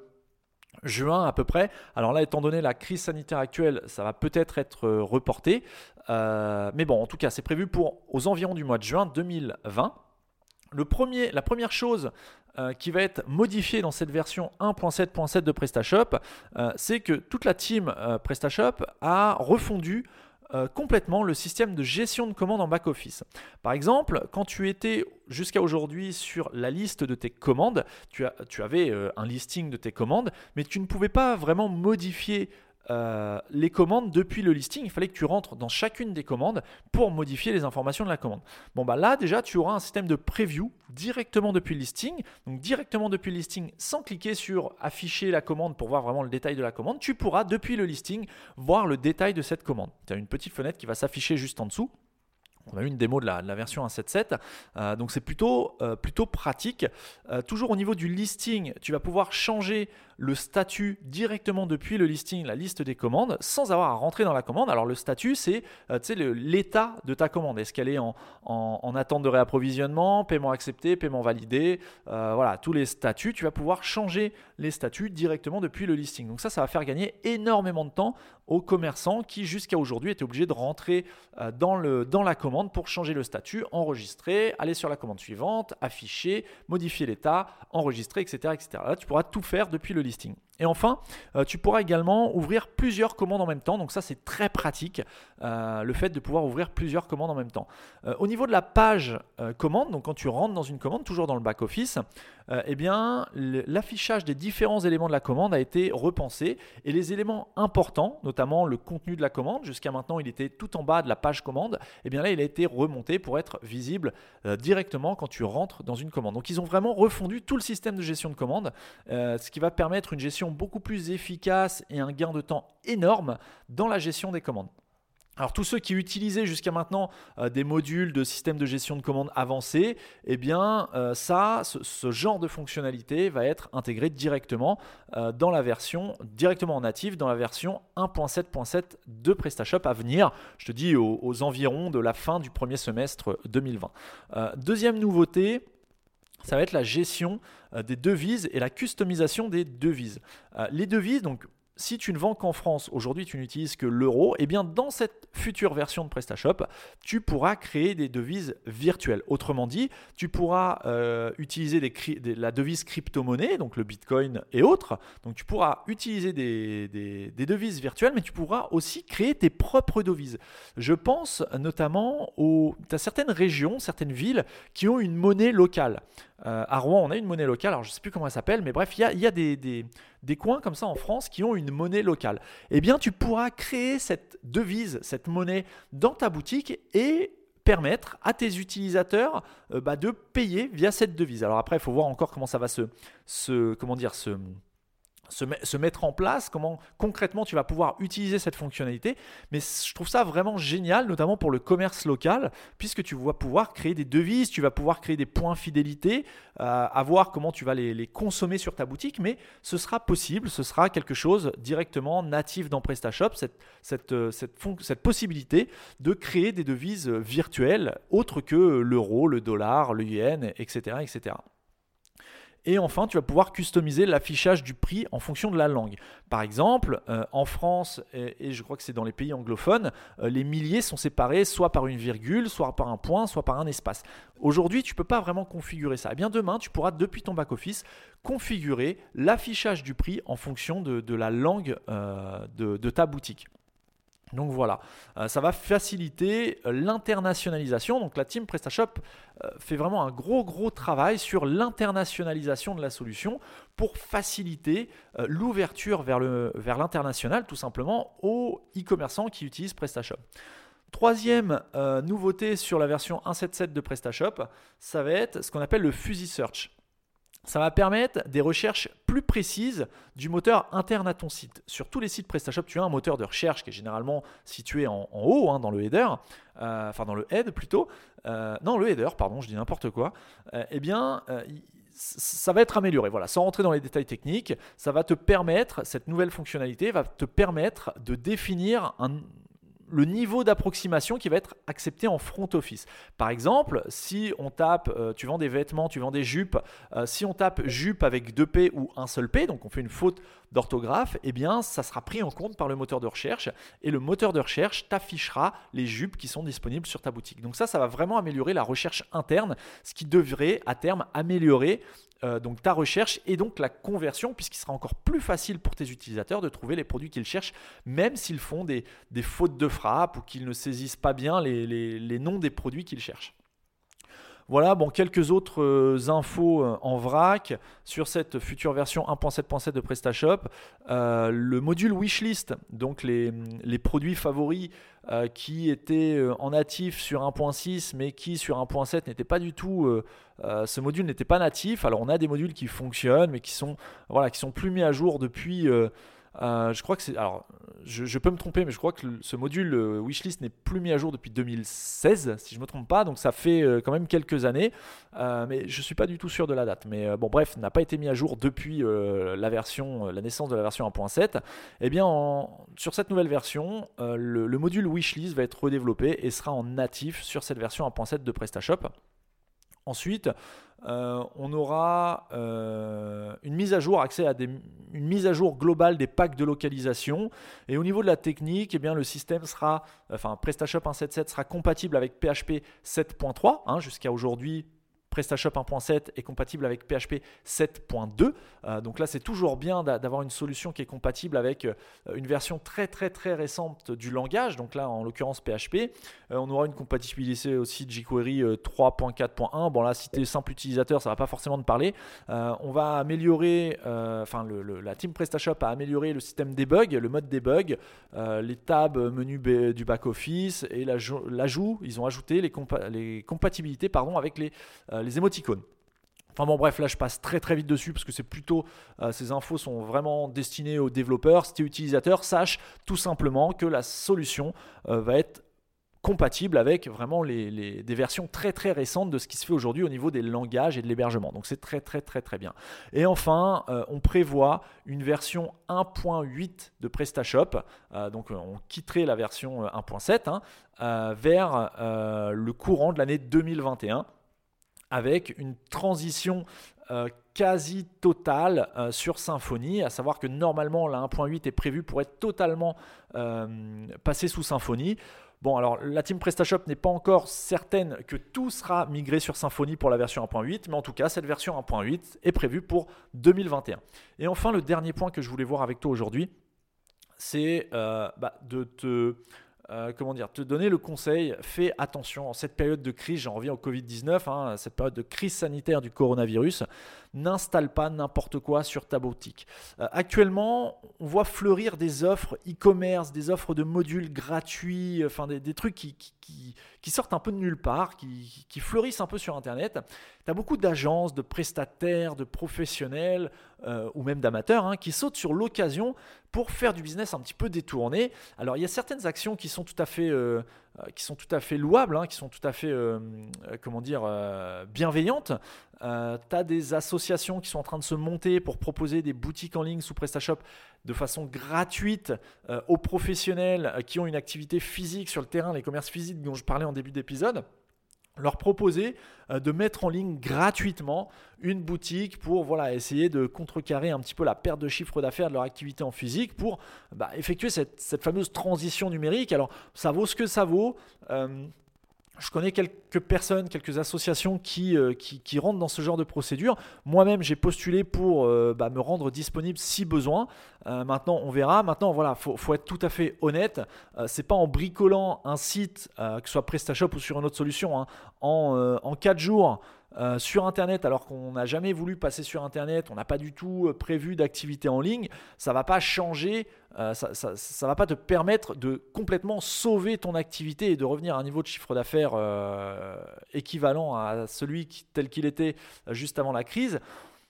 juin à peu près. Alors là, étant donné la crise sanitaire actuelle, ça va peut-être être euh, reporté. mais bon, en tout cas, c'est prévu pour aux environs du mois de juin 2020. Le premier, la première chose euh, qui va être modifiée dans cette version 1.7.7 de PrestaShop, euh, c'est que toute la team euh, PrestaShop a refondu complètement le système de gestion de commandes en back-office. Par exemple, quand tu étais jusqu'à aujourd'hui sur la liste de tes commandes, tu avais un listing de tes commandes, mais tu ne pouvais pas vraiment modifier euh, les commandes depuis le listing. Il fallait que tu rentres dans chacune des commandes pour modifier les informations de la commande. Bon, bah là, déjà, tu auras un système de preview directement depuis le listing. Donc, directement depuis le listing, sans cliquer sur afficher la commande pour voir vraiment le détail de la commande, tu pourras, depuis le listing, voir le détail de cette commande. Tu as une petite fenêtre qui va s'afficher juste en dessous. On a eu une démo de la, version 1.7.7, euh, donc c'est plutôt, euh, plutôt pratique. toujours au niveau du listing, tu vas pouvoir changer le statut directement depuis le listing, la liste des commandes, sans avoir à rentrer dans la commande. Alors le statut, c'est euh, l'état de ta commande. Est-ce qu'elle est en, en, attente de réapprovisionnement, paiement accepté, paiement validé euh, Voilà, tous les statuts. Tu vas pouvoir changer les statuts directement depuis le listing. Donc ça, ça va faire gagner énormément de temps aux commerçants qui jusqu'à aujourd'hui étaient obligés de rentrer euh, dans, le, dans la commande pour changer le statut, enregistrer, aller sur la commande suivante, afficher, modifier l'état, enregistrer, etc., etc. Là, tu pourras tout faire depuis le listing. Et enfin, euh, tu pourras également ouvrir plusieurs commandes en même temps. Donc ça, c'est très pratique, euh, le fait de pouvoir ouvrir plusieurs commandes en même temps. Euh, au niveau de la page commande, donc quand tu rentres dans une commande, toujours dans le back-office, eh bien, l'affichage des différents éléments de la commande a été repensé. Et les éléments importants, notamment le contenu de la commande, jusqu'à maintenant, il était tout en bas de la page commande. Eh bien là, il a été remonté pour être visible directement quand tu rentres dans une commande. Donc ils ont vraiment refondu tout le système de gestion de commande, ce qui va permettre une gestion beaucoup plus efficace et un gain de temps énorme dans la gestion des commandes. Alors tous ceux qui utilisaient jusqu'à maintenant euh, des modules de système de gestion de commandes avancés, eh bien euh, ça, ce, genre de fonctionnalité va être intégré directement euh, dans la version, directement en native dans la version 1.7.7 de PrestaShop à venir. Je te dis aux, environs de la fin du premier semestre 2020. deuxième nouveauté, ça va être la gestion des devises et la customisation des devises. Les devises, donc si tu ne vends qu'en France, aujourd'hui tu n'utilises que l'euro, et eh bien dans cette future version de PrestaShop, tu pourras créer des devises virtuelles. Autrement dit, tu pourras euh, utiliser la devise crypto-monnaie, donc le Bitcoin et autres. Donc tu pourras utiliser des, devises virtuelles, mais tu pourras aussi créer tes propres devises. Je pense notamment aux, à certaines régions, certaines villes qui ont une monnaie locale. Euh, à Rouen, on a une monnaie locale, alors je ne sais plus comment elle s'appelle, mais bref, il y a, des, coins comme ça en France qui ont une monnaie locale. Eh bien, tu pourras créer cette devise, cette monnaie dans ta boutique et permettre à tes utilisateurs euh, bah, de payer via cette devise. Alors après, il faut voir encore comment ça va se, se comment dire, se se, mettre en place, comment concrètement tu vas pouvoir utiliser cette fonctionnalité. Mais je trouve ça vraiment génial, notamment pour le commerce local, puisque tu vas pouvoir créer des devises, tu vas pouvoir créer des points fidélité, euh, à voir comment tu vas les, consommer sur ta boutique, mais ce sera possible, ce sera quelque chose directement natif dans PrestaShop, cette, cette, euh, possibilité de créer des devises virtuelles autres que l'euro, le dollar, le yen, etc. etc. Et enfin, tu vas pouvoir customiser l'affichage du prix en fonction de la langue. Par exemple, euh, en France, et, je crois que c'est dans les pays anglophones, euh, les milliers sont séparés soit par une virgule, soit par un point, soit par un espace. Aujourd'hui, tu ne peux pas vraiment configurer ça. Eh bien demain, tu pourras, depuis ton back-office, configurer l'affichage du prix en fonction de, la langue euh, de ta boutique. Donc voilà, euh, ça va faciliter euh, l'internationalisation. Donc la team PrestaShop euh, fait vraiment un gros gros travail sur l'internationalisation de la solution pour faciliter l'ouverture vers l'international tout simplement aux e-commerçants qui utilisent PrestaShop. Troisième nouveauté sur la version 1.7.7 de PrestaShop, ça va être ce qu'on appelle le Fuzzy Search ça va permettre des recherches plus précises du moteur interne à ton site. Sur tous les sites PrestaShop, tu as un moteur de recherche qui est généralement situé en, haut, hein, dans le header, euh, enfin dans le head plutôt. Euh, non, le header, pardon, je dis n'importe quoi. Euh, eh bien, ça va être amélioré. Voilà, sans rentrer dans les détails techniques, ça va te permettre, cette nouvelle fonctionnalité va te permettre de définir un, le niveau d'approximation qui va être accepté en front office. Par exemple, si on tape, euh, tu vends des vêtements, tu vends des jupes, euh, si on tape jupe avec deux P ou un seul P, donc on fait une faute d'orthographe, eh bien ça sera pris en compte par le moteur de recherche et le moteur de recherche t'affichera les jupes qui sont disponibles sur ta boutique. Donc ça, ça va vraiment améliorer la recherche interne, ce qui devrait à terme améliorer euh, donc ta recherche et donc la conversion, puisqu'il sera encore plus facile pour tes utilisateurs de trouver les produits qu'ils cherchent, même s'ils font des, fautes de frappe ou qu'ils ne saisissent pas bien les noms des produits qu'ils cherchent. Voilà, bon, quelques autres euh, infos euh, en vrac sur cette future version 1.7.7 de PrestaShop. Euh, le module wishlist, donc les, produits favoris qui étaient en natif sur 1.6 mais qui sur 1.7 n'étaient pas du tout, ce module n'était pas natif. Alors on a des modules qui fonctionnent mais qui sont, voilà, qui sont plus mis à jour depuis euh, je crois que. Alors, je, peux me tromper, mais je crois que ce module euh, wishlist n'est plus mis à jour depuis 2016, si je ne me trompe pas. Donc, ça fait euh, quand même quelques années. mais je ne suis pas du tout sûr de la date. Mais bon, bref, n'a pas été mis à jour depuis la version, la naissance de la version 1.7. Eh bien, sur cette nouvelle version, le, le module wishlist va être redéveloppé et sera en natif sur cette version 1.7 de PrestaShop. Ensuite, on aura une mise à jour, accès à une mise à jour globale des packs de localisation. Et au niveau de la technique, eh le système sera, enfin PrestaShop 1.7.7 sera compatible avec PHP 7.3. Hein, jusqu'à aujourd'hui, PrestaShop 1.7 est compatible avec PHP 7.2. Euh, donc là, c'est toujours bien d'avoir une solution qui est compatible avec euh, une version très très très récente du langage. Donc là, en l'occurrence PHP. Euh, on aura une compatibilité aussi de jQuery 3.4.1. Bon là, si tu es simple utilisateur, ça va pas forcément te parler. on va améliorer, enfin la team PrestaShop a amélioré le système debug, le mode debug, les tabs menu du back-office et l'ajout, ils ont ajouté les, les compatibilités pardon, avec les les émoticônes. Enfin bon bref, là je passe très très vite dessus parce que c'est plutôt euh, ces infos sont vraiment destinées aux développeurs. Si tu es utilisateur, sache tout simplement que la solution euh, va être compatible avec vraiment les, des versions très très récentes de ce qui se fait aujourd'hui au niveau des langages et de l'hébergement. Donc c'est très très très très bien. Et enfin, on prévoit une version 1.8 de PrestaShop. donc on quitterait la version 1.7 hein, vers le courant de l'année 2021 avec une transition euh, quasi totale euh, sur Symfony, à savoir que normalement la 1.8 est prévue pour être totalement euh, passée sous Symfony. Bon, alors la team PrestaShop n'est pas encore certaine que tout sera migré sur Symfony pour la version 1.8, mais en tout cas, cette version 1.8 est prévue pour 2021. Et enfin, le dernier point que je voulais voir avec toi aujourd'hui, c'est bah, de te euh, comment dire, te donner le conseil, fais attention. En cette période de crise, j'en reviens au Covid-19, hein, cette période de crise sanitaire du coronavirus, n'installe pas n'importe quoi sur ta boutique. Euh, actuellement, on voit fleurir des offres e-commerce, des offres de modules gratuits, enfin des, trucs qui, sortent un peu de nulle part, qui, fleurissent un peu sur Internet. Tu as beaucoup d'agences, de prestataires, de professionnels euh, ou même d'amateurs hein, qui sautent sur l'occasion pour faire du business un petit peu détourné. Alors il y a certaines actions qui sont tout à fait, euh, euh, qui sont tout à fait louables, hein, qui sont tout à fait comment dire, bienveillantes. tu as des associations qui sont en train de se monter pour proposer des boutiques en ligne sous PrestaShop de façon gratuite aux professionnels qui ont une activité physique sur le terrain, les commerces physiques dont je parlais en début d'épisode leur proposer euh, de mettre en ligne gratuitement une boutique pour voilà, essayer de contrecarrer un petit peu la perte de chiffre d'affaires de leur activité en physique pour bah, effectuer cette, cette, fameuse transition numérique. Alors ça vaut ce que ça vaut. Euh, je connais quelques personnes, quelques associations qui, euh, qui, rentrent dans ce genre de procédure. Moi-même, j'ai postulé pour euh, bah, me rendre disponible si besoin. Euh, maintenant, on verra. Maintenant, voilà, faut, faut être tout à fait honnête. c'est pas en bricolant un site, que ce soit PrestaShop ou sur une autre solution, hein, en, en 4 jours euh, sur Internet alors qu'on n'a jamais voulu passer sur Internet, on n'a pas du tout euh, prévu d'activité en ligne, ça va pas changer, euh, ça, ça, va pas te permettre de complètement sauver ton activité et de revenir à un niveau de chiffre d'affaires équivalent à celui tel qu'il était juste avant la crise.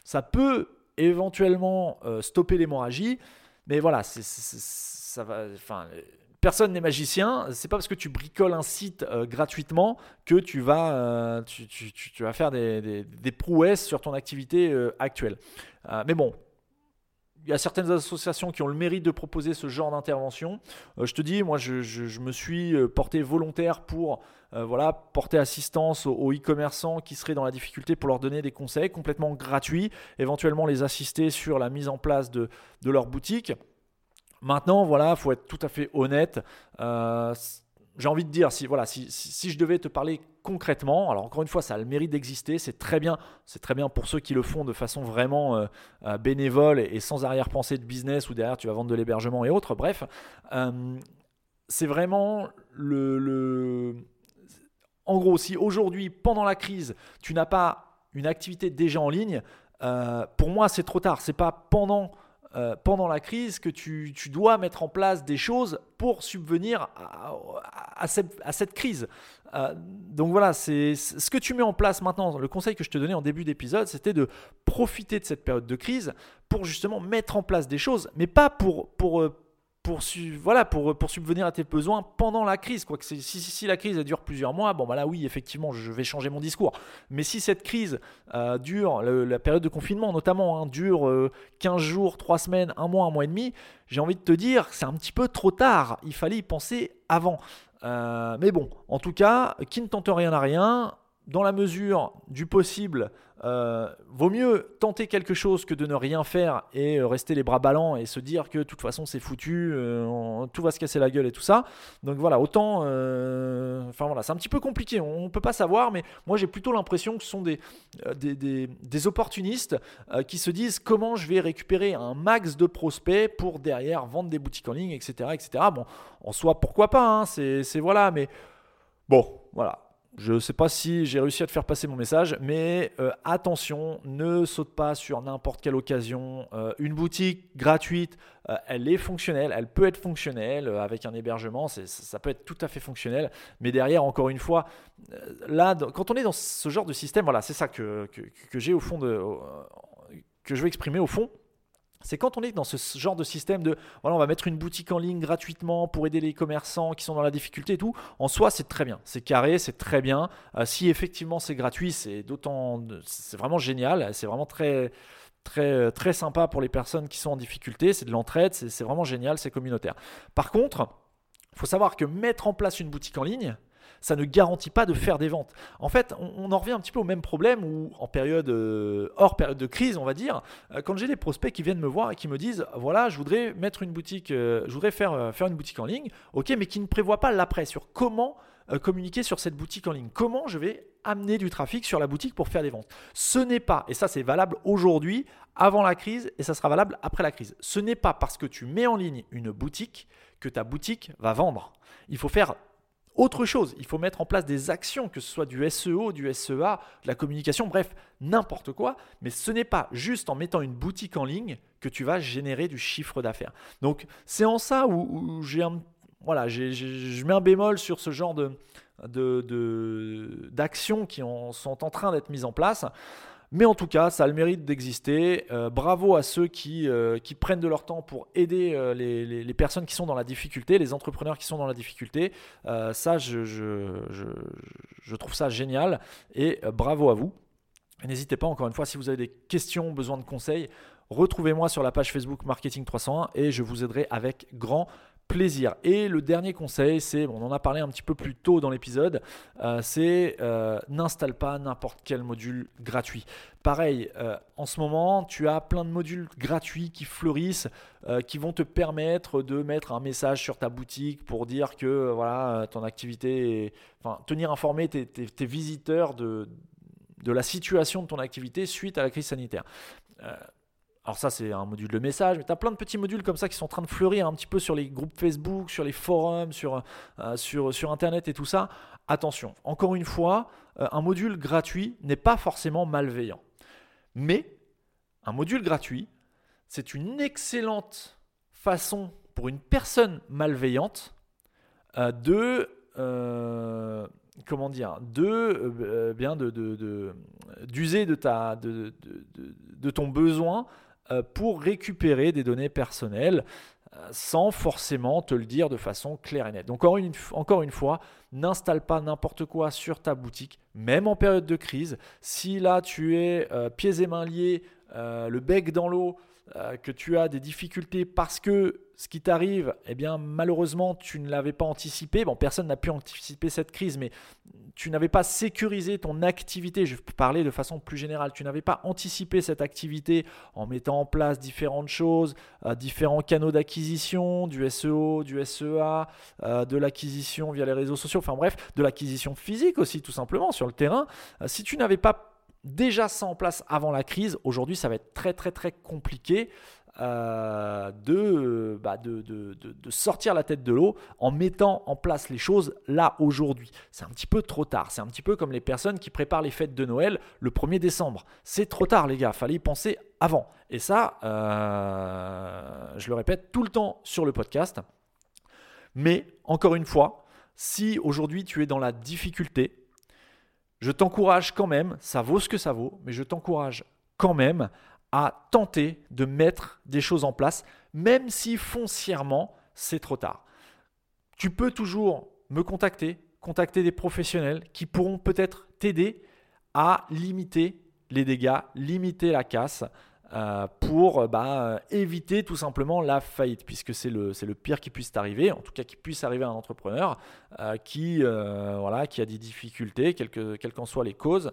Ça peut éventuellement stopper l'hémorragie, mais voilà, ça va, Personne n'est magicien. C'est pas parce que tu bricoles un site euh, gratuitement que tu vas, euh, tu, vas faire des, prouesses sur ton activité euh, actuelle. mais bon, il y a certaines associations qui ont le mérite de proposer ce genre d'intervention. je te dis, moi, je, me suis porté volontaire pour voilà, porter assistance aux, e-commerçants qui seraient dans la difficulté pour leur donner des conseils complètement gratuits, éventuellement les assister sur la mise en place de, de leur boutique. Maintenant, voilà, faut être tout à fait honnête. Euh, j'ai envie de dire, si, voilà, si, je devais te parler concrètement, alors encore une fois, ça a le mérite d'exister, c'est très bien, c'est très bien pour ceux qui le font de façon vraiment euh, euh, bénévole et, sans arrière-pensée de business ou derrière tu vas vendre de l'hébergement et autres, bref, c'est vraiment le, En gros, si aujourd'hui, pendant la crise, tu n'as pas une activité déjà en ligne, pour moi, c'est trop tard, c'est pas pendant euh, pendant la crise que tu, dois mettre en place des choses pour subvenir à, cette, crise. Euh, donc voilà, c'est ce que tu mets en place maintenant. Le conseil que je te donnais en début d'épisode, c'était de profiter de cette période de crise pour justement mettre en place des choses, mais pas pour, pour, euh, pour, voilà, pour, pour subvenir à tes besoins pendant la crise. Quoi. Si, si, la crise dure plusieurs mois, bon bah là oui, effectivement, je vais changer mon discours. Mais si cette crise euh, dure, la période de confinement notamment, hein, dure 15 euh, jours, 3 semaines, 1 mois, 1 mois et demi, j'ai envie de te dire, c'est un petit peu trop tard. Il fallait y penser avant. Euh, mais bon, en tout cas, qui ne tente rien à rien, dans la mesure du possible, euh, vaut mieux tenter quelque chose que de ne rien faire et euh, rester les bras ballants et se dire que de toute façon c'est foutu, euh, tout va se casser la gueule et tout ça. Donc voilà, autant. enfin voilà, c'est un petit peu compliqué, on ne peut pas savoir, mais moi j'ai plutôt l'impression que ce sont des, opportunistes qui se disent comment je vais récupérer un max de prospects pour derrière vendre des boutiques en ligne, etc. etc. Bon, en soi, pourquoi pas, hein, c'est voilà, mais bon, voilà je ne sais pas si j'ai réussi à te faire passer mon message, mais euh, attention, ne saute pas sur n'importe quelle occasion. Euh, une boutique gratuite, euh, elle est fonctionnelle, elle peut être fonctionnelle avec un hébergement, ça peut être tout à fait fonctionnel. Mais derrière, encore une fois, là, quand on est dans ce genre de système, voilà, c'est ça que, que j'ai au fond de, que je veux exprimer au fond c'est quand on est dans ce genre de système de voilà, on va mettre une boutique en ligne gratuitement pour aider les commerçants qui sont dans la difficulté et tout. En soi, c'est très bien, c'est carré, c'est très bien. Euh, si effectivement c'est gratuit, c'est d'autant, c'est vraiment génial, c'est vraiment très très très sympa pour les personnes qui sont en difficulté. C'est de l'entraide, c'est vraiment génial, c'est communautaire. Par contre, faut savoir que mettre en place une boutique en ligne, ça ne garantit pas de faire des ventes. En fait, on, en revient un petit peu au même problème où en période euh, hors période de crise, on va dire, euh, quand j'ai des prospects qui viennent me voir et qui me disent voilà, je voudrais mettre une boutique, euh, je voudrais faire, faire une boutique en ligne, ok, mais qui ne prévoit pas l'après sur comment communiquer sur cette boutique en ligne, comment je vais amener du trafic sur la boutique pour faire des ventes? Ce n'est pas, et ça c'est valable aujourd'hui, avant la crise, et ça sera valable après la crise. Ce n'est pas parce que tu mets en ligne une boutique que ta boutique va vendre. Il faut faire autre chose. Il faut mettre en place des actions, que ce soit du SEO, du SEA, de la communication, bref, n'importe quoi. Mais ce n'est pas juste en mettant une boutique en ligne que tu vas générer du chiffre d'affaires. Donc c'est en ça où, j'ai je mets un bémol sur ce genre d'actions qui sont en train d'être mises en place. Mais en tout cas, ça a le mérite d'exister. Euh, bravo à ceux qui, euh, qui, prennent de leur temps pour aider euh, les, personnes qui sont dans la difficulté, les entrepreneurs qui sont dans la difficulté. ça, je, trouve ça génial et bravo à vous. N'hésitez pas, encore une fois, si vous avez des questions, besoin de conseils, retrouvez-moi sur la page Facebook Marketing 301 et je vous aiderai avec grand. Et le dernier conseil, c'est, on en a parlé un petit peu plus tôt dans l'épisode, euh, c'est euh, n'installe pas n'importe quel module gratuit. Pareil, euh, en ce moment, tu as plein de modules gratuits qui fleurissent, qui vont te permettre de mettre un message sur ta boutique pour dire que voilà, ton activité, enfin, tenir informé tes, tes, visiteurs de, de la situation de ton activité suite à la crise sanitaire. Alors ça, c'est un module de message, mais tu as plein de petits modules comme ça qui sont en train de fleurir un petit peu sur les groupes Facebook, sur les forums, sur, euh, sur, sur Internet et tout ça. Attention, encore une fois, euh, un module gratuit n'est pas forcément malveillant. Mais un module gratuit, c'est une excellente façon pour une personne malveillante euh, de comment dire, de bien de, d'user de, ta de, de, ton besoin pour récupérer des données personnelles euh, sans forcément te le dire de façon claire et nette. Donc encore une, encore une fois, n'installe pas n'importe quoi sur ta boutique, même en période de crise. Si là tu es euh, pieds et mains liés, le bec dans l'eau, que tu as des difficultés parce que ce qui t'arrive, eh bien malheureusement tu ne l'avais pas anticipé. Bon, personne n'a pu anticiper cette crise, mais tu n'avais pas sécurisé ton activité, je vais parler de façon plus générale, tu n'avais pas anticipé cette activité en mettant en place différentes choses, euh, différents canaux d'acquisition, du SEO, du SEA, euh, de l'acquisition via les réseaux sociaux, enfin bref, de l'acquisition physique aussi tout simplement sur le terrain. Euh, si tu n'avais pas déjà ça en place avant la crise, aujourd'hui ça va être très très très compliqué euh, bah, de, sortir la tête de l'eau en mettant en place les choses là aujourd'hui. C'est un petit peu trop tard. C'est un petit peu comme les personnes qui préparent les fêtes de Noël le 1er décembre. C'est trop tard les gars, fallait y penser avant. Et ça, euh, je le répète tout le temps sur le podcast. Mais encore une fois, si aujourd'hui tu es dans la difficulté, je t'encourage quand même, ça vaut ce que ça vaut, mais je t'encourage quand même à tenter de mettre des choses en place, même si foncièrement c'est trop tard. Tu peux toujours me contacter, contacter des professionnels qui pourront peut-être t'aider à limiter les dégâts, limiter la casse. Euh, pour bah, éviter tout simplement la faillite, puisque c'est le, pire qui puisse t'arriver, en tout cas qui puisse arriver à un entrepreneur qui, voilà, qui a des difficultés, quelles qu'en soient les causes,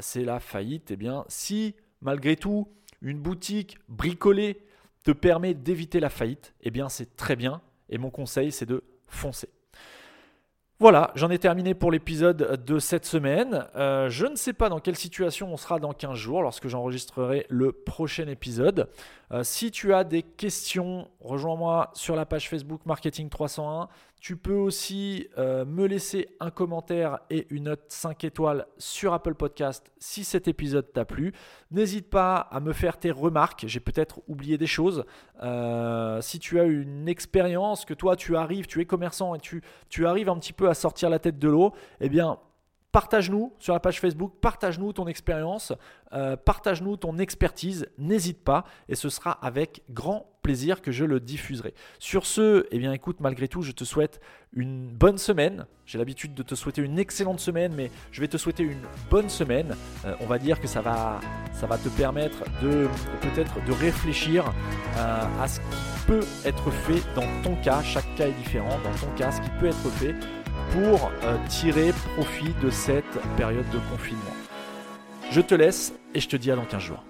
c'est la faillite. Eh bien, si malgré tout, une boutique bricolée te permet d'éviter la faillite, eh bien c'est très bien. Et mon conseil, c'est de foncer. Voilà, j'en ai terminé pour l'épisode de cette semaine. Euh, je ne sais pas dans quelle situation on sera dans 15 jours lorsque j'enregistrerai le prochain épisode. Euh, si tu as des questions, rejoins-moi sur la page Facebook Marketing 301. Tu peux aussi euh, me laisser un commentaire et une note 5 étoiles sur Apple Podcast si cet épisode t'a plu. N'hésite pas à me faire tes remarques, j'ai peut-être oublié des choses. Euh, si tu as une expérience, que toi tu arrives, tu es commerçant et tu, tu arrives un petit peu à sortir la tête de l'eau, eh bien Partage-nous sur la page Facebook, partage-nous ton expérience, euh, partage-nous ton expertise, n'hésite pas et ce sera avec grand plaisir que je le diffuserai. Sur ce, eh bien écoute, malgré tout, je te souhaite une bonne semaine. J'ai l'habitude de te souhaiter une excellente semaine, mais je vais te souhaiter une bonne semaine. Euh, on va dire que ça va, ça va te permettre de peut-être de réfléchir euh, à ce qui peut être fait dans ton cas. Chaque cas est différent. Dans ton cas, ce qui peut être fait pour tirer profit de cette période de confinement. Je te laisse et je te dis à dans 15 jours.